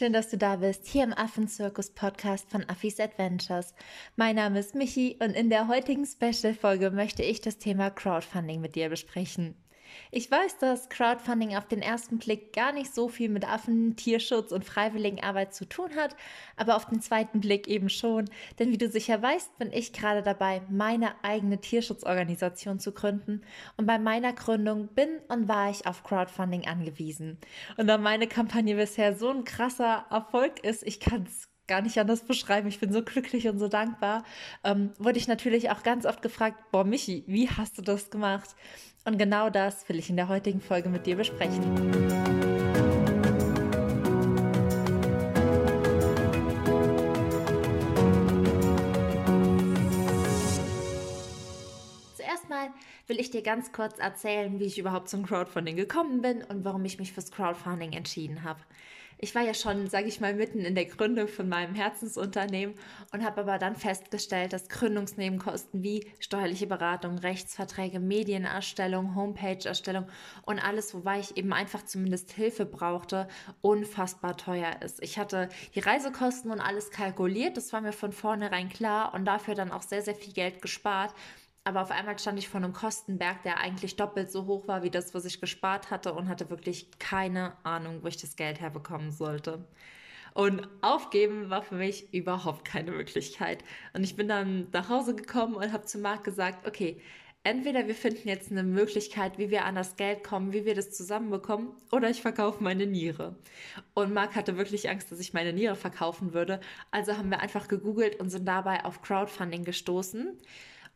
Schön, dass du da bist, hier im Affenzirkus-Podcast von Affis Adventures. Mein Name ist Michi und in der heutigen Special-Folge möchte ich das Thema Crowdfunding mit dir besprechen. Ich weiß, dass Crowdfunding auf den ersten Blick gar nicht so viel mit Affen, Tierschutz und Freiwilligenarbeit zu tun hat, aber auf den zweiten Blick eben schon. Denn wie du sicher weißt, bin ich gerade dabei, meine eigene Tierschutzorganisation zu gründen. Und bei meiner Gründung bin und war ich auf Crowdfunding angewiesen. Und da meine Kampagne bisher so ein krasser Erfolg ist, ich kann es gar nicht anders beschreiben. Ich bin so glücklich und so dankbar. Ähm, wurde ich natürlich auch ganz oft gefragt, boah, Michi, wie hast du das gemacht? Und genau das will ich in der heutigen Folge mit dir besprechen. Zuerst mal will ich dir ganz kurz erzählen, wie ich überhaupt zum Crowdfunding gekommen bin und warum ich mich fürs Crowdfunding entschieden habe. Ich war ja schon, sage ich mal, mitten in der Gründung von meinem Herzensunternehmen und habe aber dann festgestellt, dass Gründungsnebenkosten wie steuerliche Beratung, Rechtsverträge, Medienerstellung, Homepage-Erstellung und alles, wobei ich eben einfach zumindest Hilfe brauchte, unfassbar teuer ist. Ich hatte die Reisekosten und alles kalkuliert, das war mir von vornherein klar und dafür dann auch sehr, sehr viel Geld gespart. Aber auf einmal stand ich vor einem Kostenberg, der eigentlich doppelt so hoch war wie das, was ich gespart hatte und hatte wirklich keine Ahnung, wo ich das Geld herbekommen sollte. Und aufgeben war für mich überhaupt keine Möglichkeit. Und ich bin dann nach Hause gekommen und habe zu Marc gesagt, okay, entweder wir finden jetzt eine Möglichkeit, wie wir an das Geld kommen, wie wir das zusammenbekommen, oder ich verkaufe meine Niere. Und Marc hatte wirklich Angst, dass ich meine Niere verkaufen würde. Also haben wir einfach gegoogelt und sind dabei auf Crowdfunding gestoßen.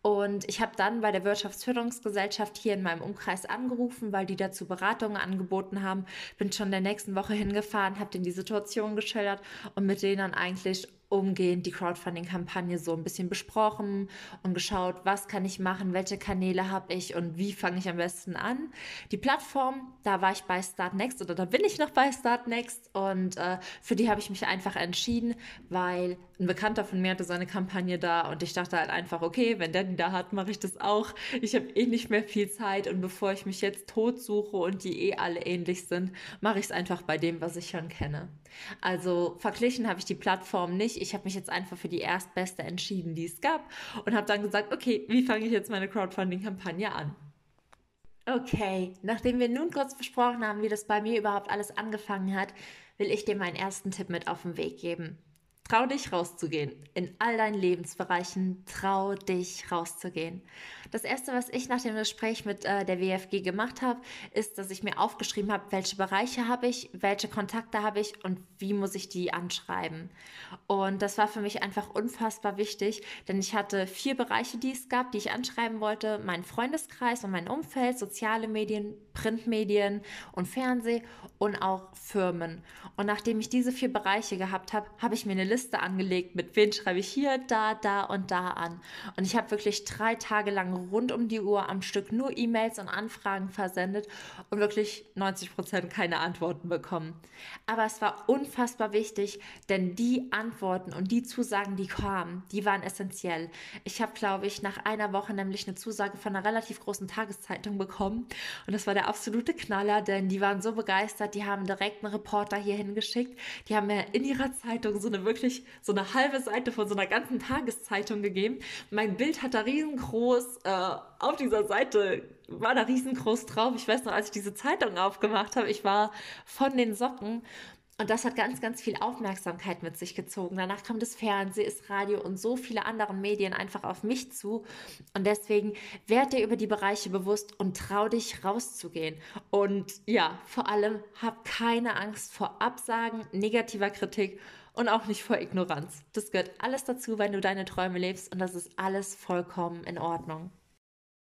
Und ich habe dann bei der Wirtschaftsförderungsgesellschaft hier in meinem Umkreis angerufen, weil die dazu Beratungen angeboten haben. Bin schon der nächsten Woche hingefahren, habe denen die Situation geschildert und mit denen dann eigentlich umgehend die Crowdfunding-Kampagne so ein bisschen besprochen und geschaut, was kann ich machen, welche Kanäle habe ich und wie fange ich am besten an. Die Plattform, da war ich bei Startnext oder da bin ich noch bei Startnext und äh, für die habe ich mich einfach entschieden, weil ein Bekannter von mir hatte seine Kampagne da und ich dachte halt einfach, okay, wenn der die da hat, mache ich das auch. Ich habe eh nicht mehr viel Zeit und bevor ich mich jetzt tot suche und die eh alle ähnlich sind, mache ich es einfach bei dem, was ich schon kenne. Also verglichen habe ich die Plattform nicht ich habe mich jetzt einfach für die erstbeste entschieden, die es gab und habe dann gesagt, okay, wie fange ich jetzt meine Crowdfunding-Kampagne an? Okay, nachdem wir nun kurz besprochen haben, wie das bei mir überhaupt alles angefangen hat, will ich dir meinen ersten Tipp mit auf den Weg geben. Trau dich rauszugehen. In all deinen Lebensbereichen trau dich rauszugehen. Das erste, was ich nach dem Gespräch mit äh, der WFG gemacht habe, ist, dass ich mir aufgeschrieben habe, welche Bereiche habe ich, welche Kontakte habe ich und wie muss ich die anschreiben. Und das war für mich einfach unfassbar wichtig, denn ich hatte vier Bereiche, die es gab, die ich anschreiben wollte. Mein Freundeskreis und mein Umfeld, soziale Medien, Printmedien und Fernseh und auch Firmen. Und nachdem ich diese vier Bereiche gehabt habe, habe ich mir eine Liste angelegt, mit wen schreibe ich hier, da, da und da an. Und ich habe wirklich drei Tage lang rund um die Uhr am Stück nur E-Mails und Anfragen versendet und wirklich 90 Prozent keine Antworten bekommen. Aber es war unfassbar wichtig, denn die Antworten und die Zusagen, die kamen, die waren essentiell. Ich habe, glaube ich, nach einer Woche nämlich eine Zusage von einer relativ großen Tageszeitung bekommen und das war der absolute Knaller, denn die waren so begeistert, die haben direkt einen Reporter hier hingeschickt, die haben mir in ihrer Zeitung so eine wirklich wirklich so eine halbe Seite von so einer ganzen Tageszeitung gegeben. Mein Bild hat da riesengroß äh, auf dieser Seite war da riesengroß drauf. Ich weiß noch, als ich diese Zeitung aufgemacht habe, ich war von den Socken und das hat ganz, ganz viel Aufmerksamkeit mit sich gezogen. Danach kam das Fernsehen, das Radio und so viele andere Medien einfach auf mich zu. Und deswegen werd dir über die Bereiche bewusst und trau dich rauszugehen. Und ja, vor allem hab keine Angst vor Absagen, negativer Kritik und auch nicht vor Ignoranz. Das gehört alles dazu, wenn du deine Träume lebst und das ist alles vollkommen in Ordnung.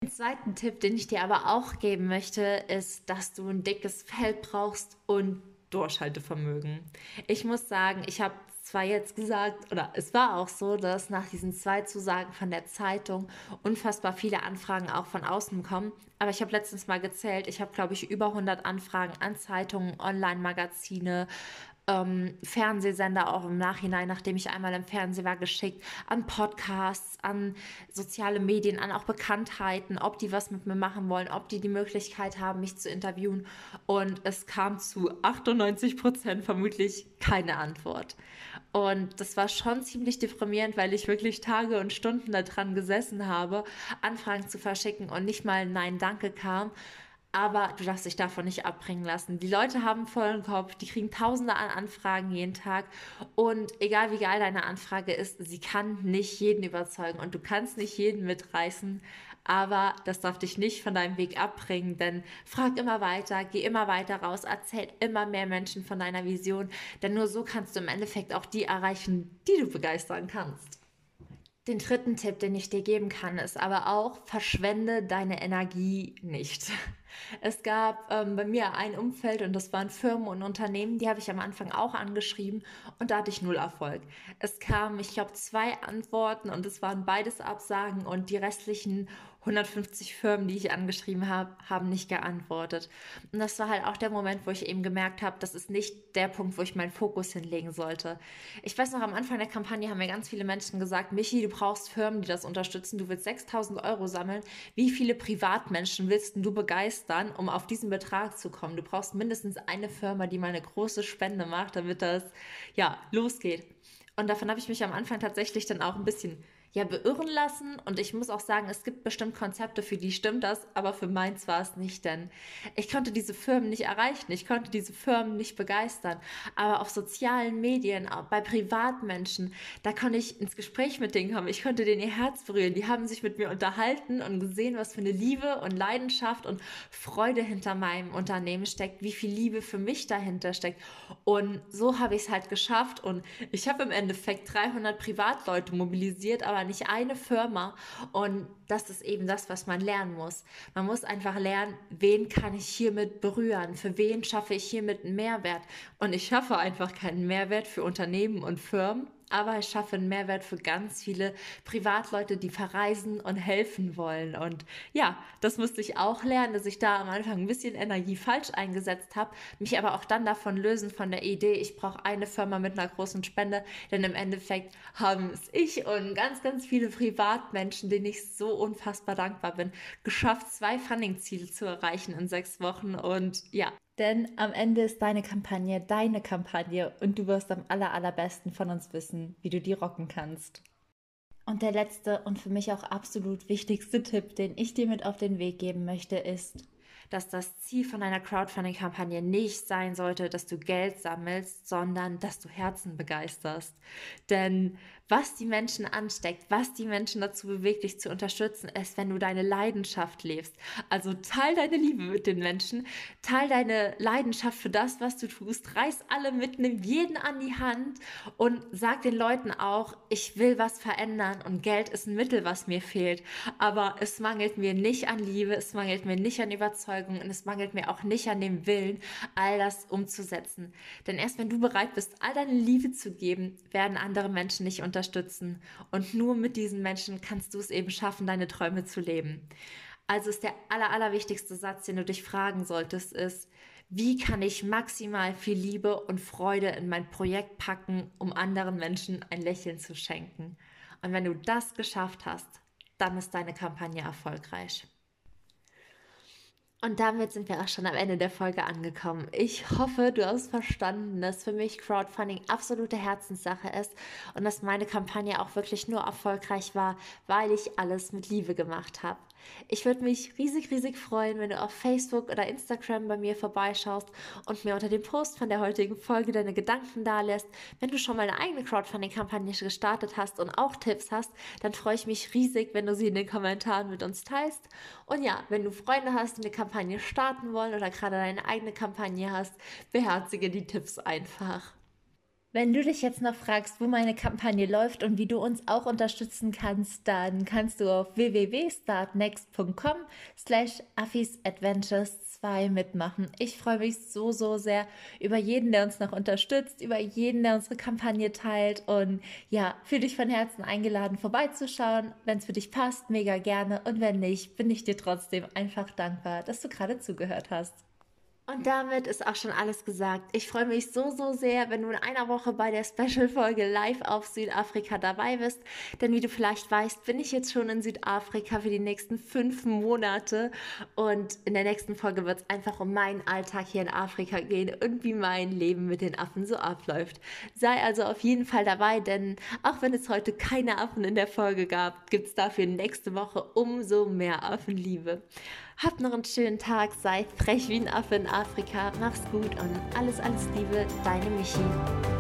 Den zweiten Tipp, den ich dir aber auch geben möchte, ist, dass du ein dickes Feld brauchst und Durchhaltevermögen. Ich muss sagen, ich habe zwar jetzt gesagt, oder es war auch so, dass nach diesen zwei Zusagen von der Zeitung unfassbar viele Anfragen auch von außen kommen. Aber ich habe letztens mal gezählt, ich habe, glaube ich, über 100 Anfragen an Zeitungen, Online-Magazine, ähm, Fernsehsender auch im Nachhinein, nachdem ich einmal im Fernsehen war, geschickt, an Podcasts, an soziale Medien, an auch Bekanntheiten, ob die was mit mir machen wollen, ob die die Möglichkeit haben, mich zu interviewen. Und es kam zu 98 Prozent vermutlich keine Antwort. Und das war schon ziemlich deprimierend, weil ich wirklich Tage und Stunden daran gesessen habe, Anfragen zu verschicken und nicht mal Nein, danke kam. Aber du darfst dich davon nicht abbringen lassen. Die Leute haben vollen Kopf, die kriegen tausende an Anfragen jeden Tag. Und egal wie geil deine Anfrage ist, sie kann nicht jeden überzeugen und du kannst nicht jeden mitreißen. Aber das darf dich nicht von deinem Weg abbringen, denn frag immer weiter, geh immer weiter raus, erzähl immer mehr Menschen von deiner Vision, denn nur so kannst du im Endeffekt auch die erreichen, die du begeistern kannst. Den dritten Tipp, den ich dir geben kann, ist aber auch, verschwende deine Energie nicht. Es gab ähm, bei mir ein Umfeld und das waren Firmen und Unternehmen, die habe ich am Anfang auch angeschrieben und da hatte ich null Erfolg. Es kamen, ich glaube, zwei Antworten und es waren beides Absagen und die restlichen 150 Firmen, die ich angeschrieben habe, haben nicht geantwortet. Und das war halt auch der Moment, wo ich eben gemerkt habe, das ist nicht der Punkt, wo ich meinen Fokus hinlegen sollte. Ich weiß noch, am Anfang der Kampagne haben mir ganz viele Menschen gesagt, Michi, du brauchst Firmen, die das unterstützen. Du willst 6000 Euro sammeln. Wie viele Privatmenschen willst du begeistern, um auf diesen Betrag zu kommen? Du brauchst mindestens eine Firma, die mal eine große Spende macht, damit das, ja, losgeht. Und davon habe ich mich am Anfang tatsächlich dann auch ein bisschen ja beirren lassen. Und ich muss auch sagen, es gibt bestimmt Konzepte, für die stimmt das, aber für meins war es nicht, denn ich konnte diese Firmen nicht erreichen, ich konnte diese Firmen nicht begeistern. Aber auf sozialen Medien, auch bei Privatmenschen, da konnte ich ins Gespräch mit denen kommen. Ich konnte denen ihr Herz berühren. Die haben sich mit mir unterhalten und gesehen, was für eine Liebe und Leidenschaft und Freude hinter meinem Unternehmen steckt, wie viel Liebe für mich dahinter steckt. Und so habe ich es halt geschafft. Und ich habe im Endeffekt 300 Privatleute mobilisiert, aber nicht eine Firma. Und das ist eben das, was man lernen muss. Man muss einfach lernen, wen kann ich hiermit berühren? Für wen schaffe ich hiermit einen Mehrwert? Und ich schaffe einfach keinen Mehrwert für Unternehmen und Firmen, aber ich schaffe einen Mehrwert für ganz viele Privatleute, die verreisen und helfen wollen. Und ja, das musste ich auch lernen, dass ich da am Anfang ein bisschen Energie falsch eingesetzt habe, mich aber auch dann davon lösen von der Idee, ich brauche eine Firma mit einer großen Spende, denn im Endeffekt haben es ich und ganz, ganz viele Privatmenschen, denen ich so unfassbar dankbar bin, geschafft, zwei Funding-Ziele zu erreichen in sechs Wochen. Und ja, denn am Ende ist deine Kampagne deine Kampagne und du wirst am aller, allerbesten von uns wissen, wie du die rocken kannst. Und der letzte und für mich auch absolut wichtigste Tipp, den ich dir mit auf den Weg geben möchte, ist, dass das Ziel von einer Crowdfunding-Kampagne nicht sein sollte, dass du Geld sammelst, sondern dass du Herzen begeisterst. Denn was die Menschen ansteckt, was die Menschen dazu bewegt, dich zu unterstützen, ist, wenn du deine Leidenschaft lebst. Also teil deine Liebe mit den Menschen, teil deine Leidenschaft für das, was du tust, reiß alle mit, nimm jeden an die Hand und sag den Leuten auch, ich will was verändern und Geld ist ein Mittel, was mir fehlt. Aber es mangelt mir nicht an Liebe, es mangelt mir nicht an Überzeugung und es mangelt mir auch nicht an dem Willen, all das umzusetzen. Denn erst wenn du bereit bist, all deine Liebe zu geben, werden andere Menschen nicht unterstützen unterstützen. Und nur mit diesen Menschen kannst du es eben schaffen, deine Träume zu leben. Also ist der aller, allerwichtigste Satz, den du dich fragen solltest, ist, wie kann ich maximal viel Liebe und Freude in mein Projekt packen, um anderen Menschen ein Lächeln zu schenken? Und wenn du das geschafft hast, dann ist deine Kampagne erfolgreich. Und damit sind wir auch schon am Ende der Folge angekommen. Ich hoffe, du hast verstanden, dass für mich Crowdfunding absolute Herzenssache ist und dass meine Kampagne auch wirklich nur erfolgreich war, weil ich alles mit Liebe gemacht habe. Ich würde mich riesig, riesig freuen, wenn du auf Facebook oder Instagram bei mir vorbeischaust und mir unter dem Post von der heutigen Folge deine Gedanken dalässt. Wenn du schon mal eine eigene Crowdfunding-Kampagne gestartet hast und auch Tipps hast, dann freue ich mich riesig, wenn du sie in den Kommentaren mit uns teilst. Und ja, wenn du Freunde hast, die eine Kampagne starten wollen oder gerade deine eigene Kampagne hast, beherzige die Tipps einfach. Wenn du dich jetzt noch fragst, wo meine Kampagne läuft und wie du uns auch unterstützen kannst, dann kannst du auf www.startnext.com slash affisadventures 2 mitmachen. Ich freue mich so, so sehr über jeden, der uns noch unterstützt, über jeden, der unsere Kampagne teilt und ja, fühle dich von Herzen eingeladen, vorbeizuschauen. Wenn es für dich passt, mega gerne und wenn nicht, bin ich dir trotzdem einfach dankbar, dass du gerade zugehört hast. Und damit ist auch schon alles gesagt. Ich freue mich so, so sehr, wenn du in einer Woche bei der Special-Folge live auf Südafrika dabei bist. Denn wie du vielleicht weißt, bin ich jetzt schon in Südafrika für die nächsten fünf Monate. Und in der nächsten Folge wird es einfach um meinen Alltag hier in Afrika gehen und wie mein Leben mit den Affen so abläuft. Sei also auf jeden Fall dabei, denn auch wenn es heute keine Affen in der Folge gab, gibt es dafür nächste Woche umso mehr Affenliebe. Habt noch einen schönen Tag, seid frech wie ein Affe in Afrika, mach's gut und alles, alles Liebe, deine Michi.